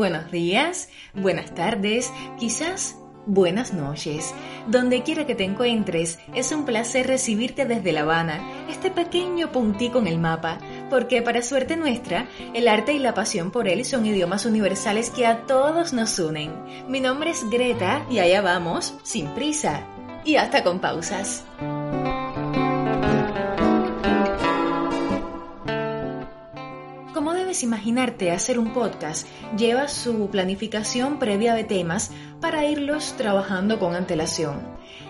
Buenos días, buenas tardes, quizás buenas noches. Donde quiera que te encuentres, es un placer recibirte desde La Habana, este pequeño puntico en el mapa, porque para suerte nuestra, el arte y la pasión por él son idiomas universales que a todos nos unen. Mi nombre es Greta y allá vamos, sin prisa y hasta con pausas. Imaginarte, hacer un podcast lleva su planificación previa de temas para irlos trabajando con antelación.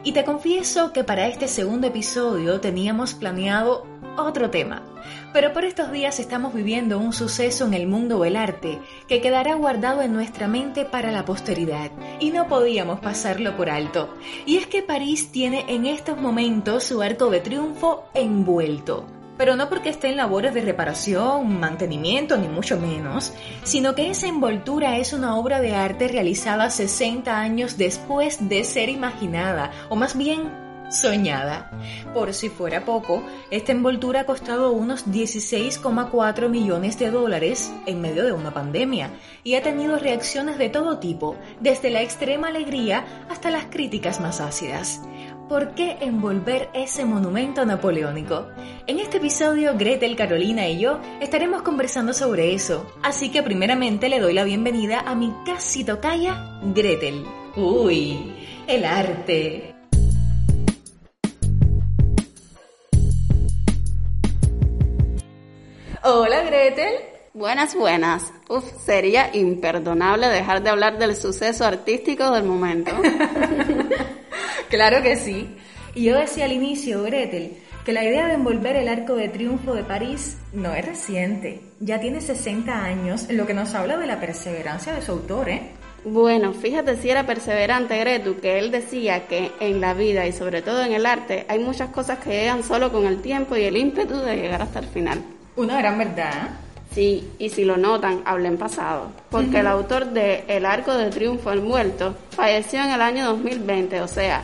Y te confieso que para este segundo episodio teníamos planeado otro tema, pero por estos días estamos viviendo un suceso en el mundo del arte que quedará guardado en nuestra mente para la posteridad y no podíamos pasarlo por alto. Y es que París tiene en estos momentos su arco de triunfo envuelto pero no porque esté en labores de reparación, mantenimiento, ni mucho menos, sino que esa envoltura es una obra de arte realizada 60 años después de ser imaginada, o más bien soñada. Por si fuera poco, esta envoltura ha costado unos 16,4 millones de dólares en medio de una pandemia y ha tenido reacciones de todo tipo, desde la extrema alegría hasta las críticas más ácidas. ¿Por qué envolver ese monumento napoleónico? En este episodio, Gretel, Carolina y yo estaremos conversando sobre eso. Así que primeramente le doy la bienvenida a mi casi tocaya, Gretel. Uy, el arte. Hola, Gretel. Buenas, buenas. Uf, sería imperdonable dejar de hablar del suceso artístico del momento. Claro que sí. Y yo decía al inicio, Gretel, que la idea de envolver el arco de triunfo de París no es reciente. Ya tiene 60 años, lo que nos habla de la perseverancia de su autor, ¿eh? Bueno, fíjate si era perseverante Gretu, que él decía que en la vida y sobre todo en el arte hay muchas cosas que llegan solo con el tiempo y el ímpetu de llegar hasta el final. Una gran verdad. Sí, y si lo notan, hablé en pasado, porque el autor de El Arco de Triunfo Envuelto falleció en el año 2020, o sea,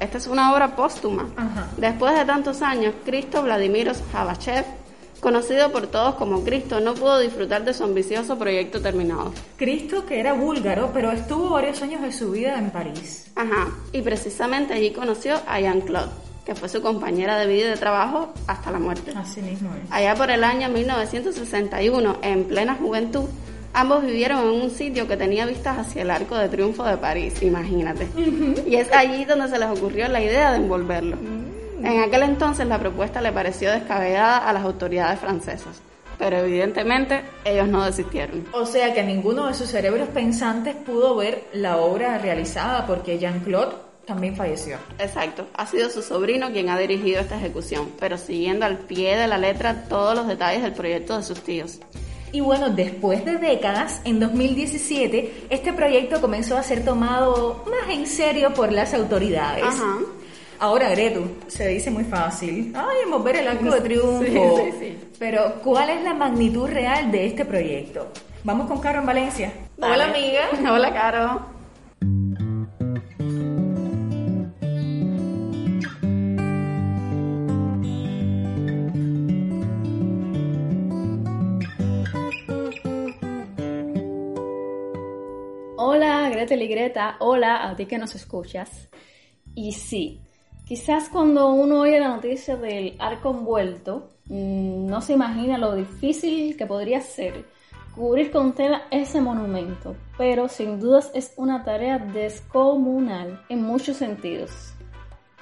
esta es una obra póstuma. Ajá. Después de tantos años, Cristo Vladimiros Javachev, conocido por todos como Cristo, no pudo disfrutar de su ambicioso proyecto terminado. Cristo, que era búlgaro, pero estuvo varios años de su vida en París. Ajá, y precisamente allí conoció a Jean-Claude, que fue su compañera de vida y de trabajo hasta la muerte. Así mismo es. Allá por el año 1961, en plena juventud, ambos vivieron en un sitio que tenía vistas hacia el Arco de Triunfo de París, imagínate. Y es allí donde se les ocurrió la idea de envolverlo. En aquel entonces la propuesta le pareció descabellada a las autoridades francesas, pero evidentemente ellos no desistieron. O sea que ninguno de sus cerebros pensantes pudo ver la obra realizada porque Jean-Claude también falleció. Exacto, ha sido su sobrino quien ha dirigido esta ejecución, pero siguiendo al pie de la letra todos los detalles del proyecto de sus tíos. Y bueno, después de décadas, en 2017, este proyecto comenzó a ser tomado más en serio por las autoridades. Ajá. Ahora, Gretu, se dice muy fácil. Ay, mover el arco de triunfo. Sí, sí, sí. Pero, ¿cuál es la magnitud real de este proyecto? Vamos con Caro en Valencia. Dale. Hola, amiga. Hola, Caro. Hola, Gretel y Greta. Hola a ti que nos escuchas. Y sí, quizás cuando uno oye la noticia del arco envuelto, mm, no se imagina lo difícil que podría ser cubrir con tela ese monumento, pero sin dudas es una tarea descomunal en muchos sentidos.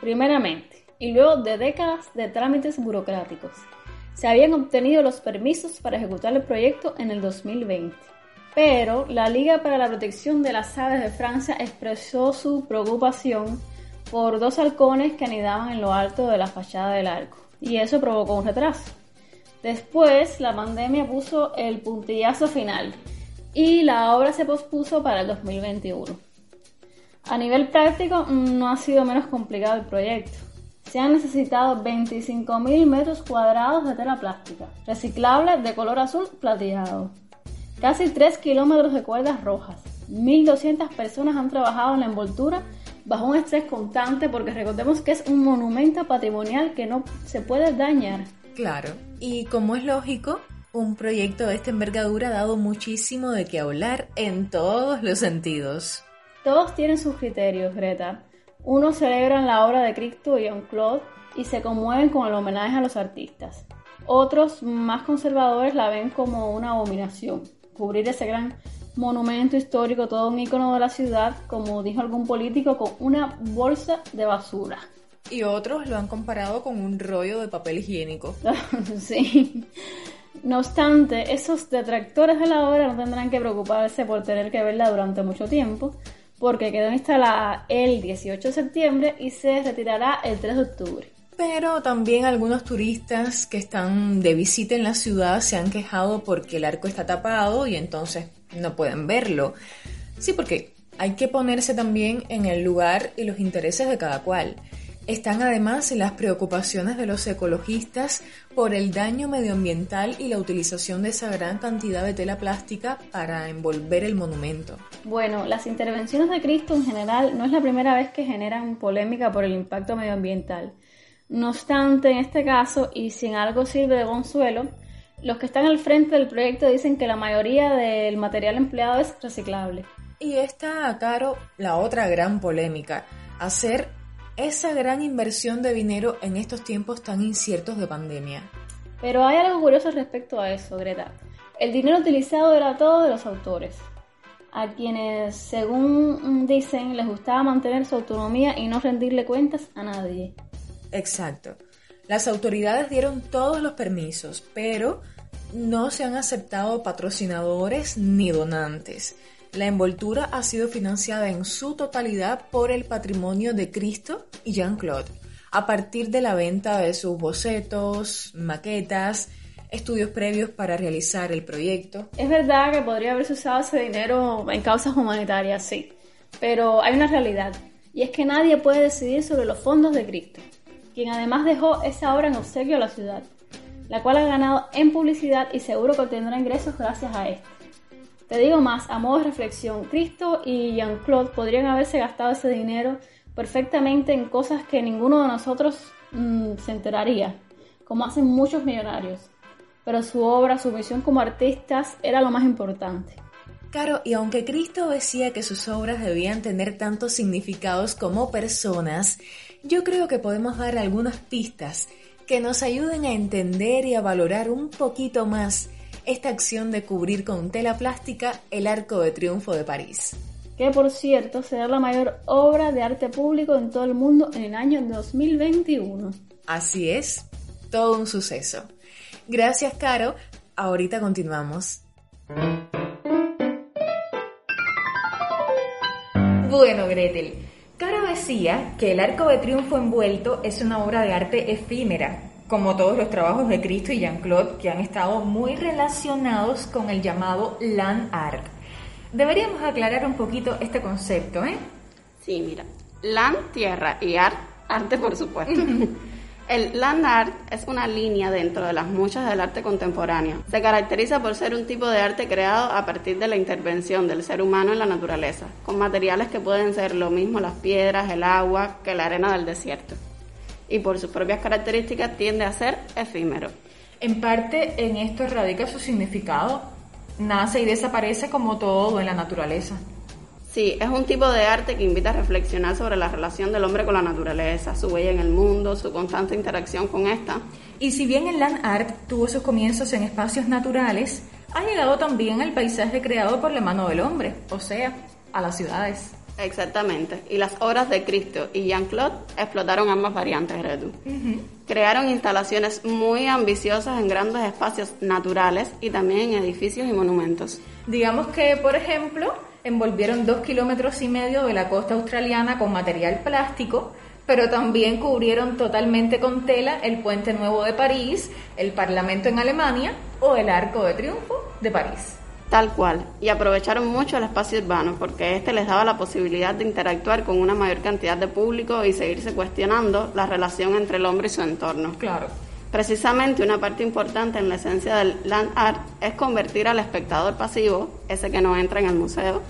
Primeramente, y luego de décadas de trámites burocráticos, se habían obtenido los permisos para ejecutar el proyecto en el 2020. Pero la Liga para la Protección de las Aves de Francia expresó su preocupación por dos halcones que anidaban en lo alto de la fachada del arco, y eso provocó un retraso. Después, la pandemia puso el puntillazo final, y la obra se pospuso para el 2021. A nivel práctico no ha sido menos complicado el proyecto. Se han necesitado 25.000 metros cuadrados de tela plástica, reciclable de color azul plateado. Casi 3 kilómetros de cuerdas rojas. 1.200 personas han trabajado en la envoltura bajo un estrés constante porque recordemos que es un monumento patrimonial que no se puede dañar. Claro, y como es lógico, un proyecto de esta envergadura ha dado muchísimo de qué hablar en todos los sentidos. Todos tienen sus criterios, Greta. Unos celebran la obra de Cristo y Jean-Claude y se conmueven con el homenaje a los artistas. Otros, más conservadores, la ven como una abominación. Cubrir ese gran monumento histórico, todo un icono de la ciudad, como dijo algún político, con una bolsa de basura. Y otros lo han comparado con un rollo de papel higiénico. sí. No obstante, esos detractores de la obra no tendrán que preocuparse por tener que verla durante mucho tiempo, porque quedó instalada el 18 de septiembre y se retirará el 3 de octubre. Pero también algunos turistas que están de visita en la ciudad se han quejado porque el arco está tapado y entonces no pueden verlo. Sí, porque hay que ponerse también en el lugar y los intereses de cada cual. Están además las preocupaciones de los ecologistas por el daño medioambiental y la utilización de esa gran cantidad de tela plástica para envolver el monumento. Bueno, las intervenciones de Cristo en general no es la primera vez que generan polémica por el impacto medioambiental. No obstante, en este caso, y sin algo sirve de consuelo, los que están al frente del proyecto dicen que la mayoría del material empleado es reciclable. Y está, Caro, la otra gran polémica, hacer esa gran inversión de dinero en estos tiempos tan inciertos de pandemia. Pero hay algo curioso respecto a eso, Greta. El dinero utilizado era todo de los autores, a quienes, según dicen, les gustaba mantener su autonomía y no rendirle cuentas a nadie. Exacto. Las autoridades dieron todos los permisos, pero no se han aceptado patrocinadores ni donantes. La envoltura ha sido financiada en su totalidad por el patrimonio de Cristo y Jean-Claude, a partir de la venta de sus bocetos, maquetas, estudios previos para realizar el proyecto. Es verdad que podría haberse usado ese dinero en causas humanitarias, sí, pero hay una realidad, y es que nadie puede decidir sobre los fondos de Cristo, quien además dejó esa obra en obsequio a la ciudad, la cual ha ganado en publicidad y seguro que obtendrá ingresos gracias a esto. Te digo más, a modo de reflexión, Cristo y Jean-Claude podrían haberse gastado ese dinero perfectamente en cosas que ninguno de nosotros mm, se enteraría, como hacen muchos millonarios. Pero su obra, su misión como artistas era lo más importante. Claro, y aunque Cristo decía que sus obras debían tener tantos significados como personas, yo creo que podemos dar algunas pistas que nos ayuden a entender y a valorar un poquito más esta acción de cubrir con tela plástica el Arco de Triunfo de París. Que por cierto será la mayor obra de arte público en todo el mundo en el año 2021. Así es, todo un suceso. Gracias, Caro. Ahorita continuamos. Bueno, Gretel, Caro decía que el Arco de Triunfo envuelto es una obra de arte efímera, como todos los trabajos de Cristo y Jean-Claude, que han estado muy relacionados con el llamado land art. Deberíamos aclarar un poquito este concepto, ¿eh? Sí, mira, land, tierra y art, arte por supuesto. El land art es una línea dentro de las muchas del arte contemporáneo. Se caracteriza por ser un tipo de arte creado a partir de la intervención del ser humano en la naturaleza, con materiales que pueden ser lo mismo las piedras, el agua, que la arena del desierto y por sus propias características tiende a ser efímero. En parte en esto radica su significado. Nace y desaparece como todo en la naturaleza. Sí, es un tipo de arte que invita a reflexionar sobre la relación del hombre con la naturaleza, su huella en el mundo, su constante interacción con esta. Y si bien el land art tuvo sus comienzos en espacios naturales, ha llegado también al paisaje creado por la mano del hombre, o sea, a las ciudades. Exactamente. Y las obras de Cristo y Jean-Claude explotaron ambas variantes, Redu. Crearon instalaciones muy ambiciosas en grandes espacios naturales y también en edificios y monumentos. Digamos que, por ejemplo, envolvieron dos kilómetros y medio de la costa australiana con material plástico, pero también cubrieron totalmente con tela el Puente Nuevo de París, el Parlamento en Alemania o el Arco de Triunfo de París. Tal cual, y aprovecharon mucho el espacio urbano porque este les daba la posibilidad de interactuar con una mayor cantidad de público y seguirse cuestionando la relación entre el hombre y su entorno. Claro. Precisamente una parte importante en la esencia del land art es convertir al espectador pasivo, ese que no entra en el museo,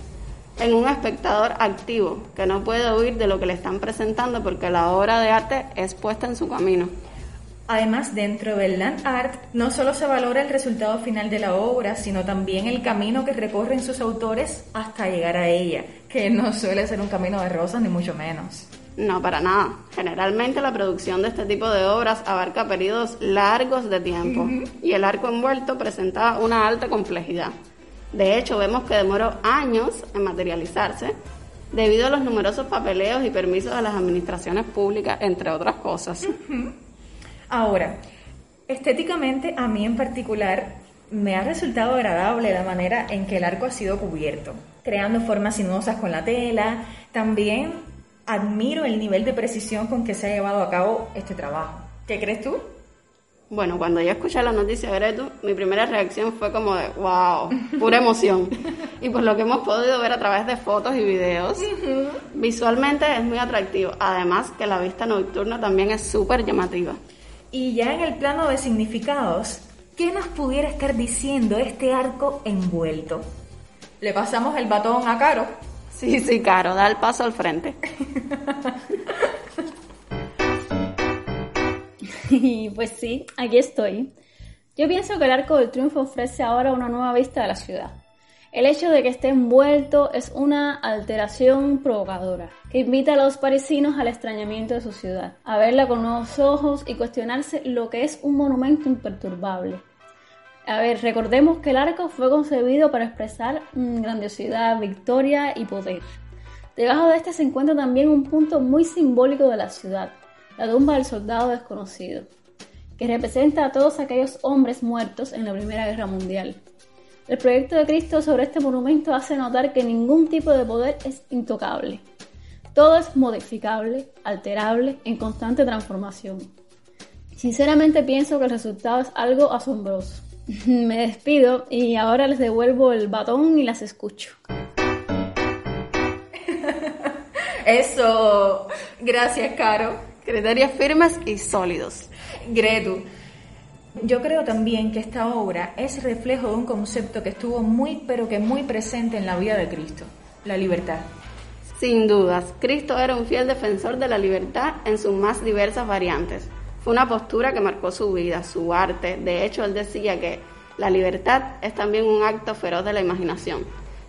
en un espectador activo, que no puede huir de lo que le están presentando porque la obra de arte es puesta en su camino. Además, dentro del land art no solo se valora el resultado final de la obra, sino también el camino que recorren sus autores hasta llegar a ella, que no suele ser un camino de rosas ni mucho menos. No, para nada. Generalmente la producción de este tipo de obras abarca periodos largos de tiempo y el arco envuelto presentaba una alta complejidad. De hecho, vemos que demoró años en materializarse debido a los numerosos papeleos y permisos de las administraciones públicas, entre otras cosas. Ahora, estéticamente a mí en particular me ha resultado agradable la manera en que el arco ha sido cubierto, creando formas sinuosas con la tela. También admiro el nivel de precisión con que se ha llevado a cabo este trabajo. ¿Qué crees tú? Bueno, cuando yo escuché la noticia de Gretu, mi primera reacción fue como de, wow, pura emoción. y por lo que hemos podido ver a través de fotos y videos, visualmente es muy atractivo. Además que la vista nocturna también es súper llamativa. Y ya en el plano de significados, ¿qué nos pudiera estar diciendo este arco envuelto? Le pasamos el batón a Caro. Sí, sí, Caro, da el paso al frente. Y pues sí, aquí estoy. Yo pienso que el Arco del Triunfo ofrece ahora una nueva vista de la ciudad. El hecho de que esté envuelto es una alteración provocadora, que invita a los parisinos al extrañamiento de su ciudad, a verla con nuevos ojos y cuestionarse lo que es un monumento imperturbable. A ver, recordemos que el arco fue concebido para expresar mm, grandiosidad, victoria y poder. Debajo de este se encuentra también un punto muy simbólico de la ciudad, la tumba del soldado desconocido, que representa a todos aquellos hombres muertos en la Primera Guerra Mundial. El proyecto de Cristo sobre este monumento hace notar que ningún tipo de poder es intocable. Todo es modificable, alterable, en constante transformación. Sinceramente pienso que el resultado es algo asombroso. Me despido y ahora les devuelvo el batón y las escucho. Eso. Gracias, Caro. Criterios firmes y sólidos. Gretu. Yo creo también que esta obra es reflejo de un concepto que estuvo muy, pero que muy presente en la vida de Cristo, la libertad. Sin dudas, Cristo era un fiel defensor de la libertad en sus más diversas variantes. Fue una postura que marcó su vida, su arte. De hecho, él decía que la libertad es también un acto feroz de la imaginación.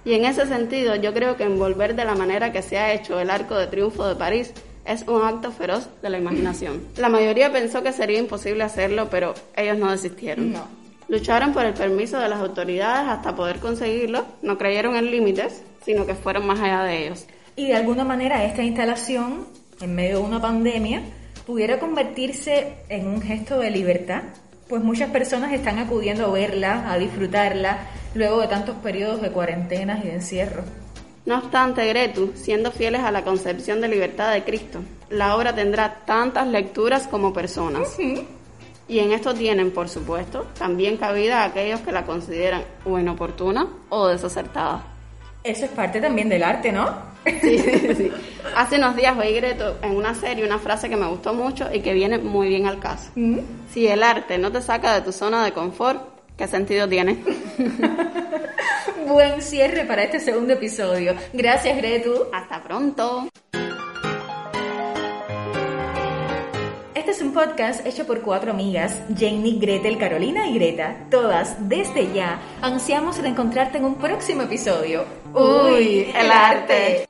Y en ese sentido, yo creo que envolver de la manera que se ha hecho el Arco de Triunfo de París es un acto feroz de la imaginación. La mayoría pensó que sería imposible hacerlo, pero ellos no desistieron. No. Lucharon por el permiso de las autoridades hasta poder conseguirlo, no creyeron en límites, sino que fueron más allá de ellos. Y de alguna manera esta instalación, en medio de una pandemia, pudiera convertirse en un gesto de libertad, pues muchas personas están acudiendo a verla, a disfrutarla, luego de tantos periodos de cuarentenas y de encierro. No obstante, Gretu, siendo fieles a la concepción de libertad de Cristo, la obra tendrá tantas lecturas como personas. Y en esto tienen, por supuesto, también cabida aquellos que la consideran o inoportuna o desacertada. Eso es parte también del arte, ¿no? Sí, sí, sí. Hace unos días oí Greto en una serie una frase que me gustó mucho y que viene muy bien al caso. Si el arte no te saca de tu zona de confort, ¿qué sentido tiene? Buen cierre para este segundo episodio. Gracias, Gretu. Hasta pronto. Es un podcast hecho por cuatro amigas, Jenny, Gretel, Carolina y Greta. Todas, desde ya, ansiamos de encontrarte en un próximo episodio. Uy, el arte.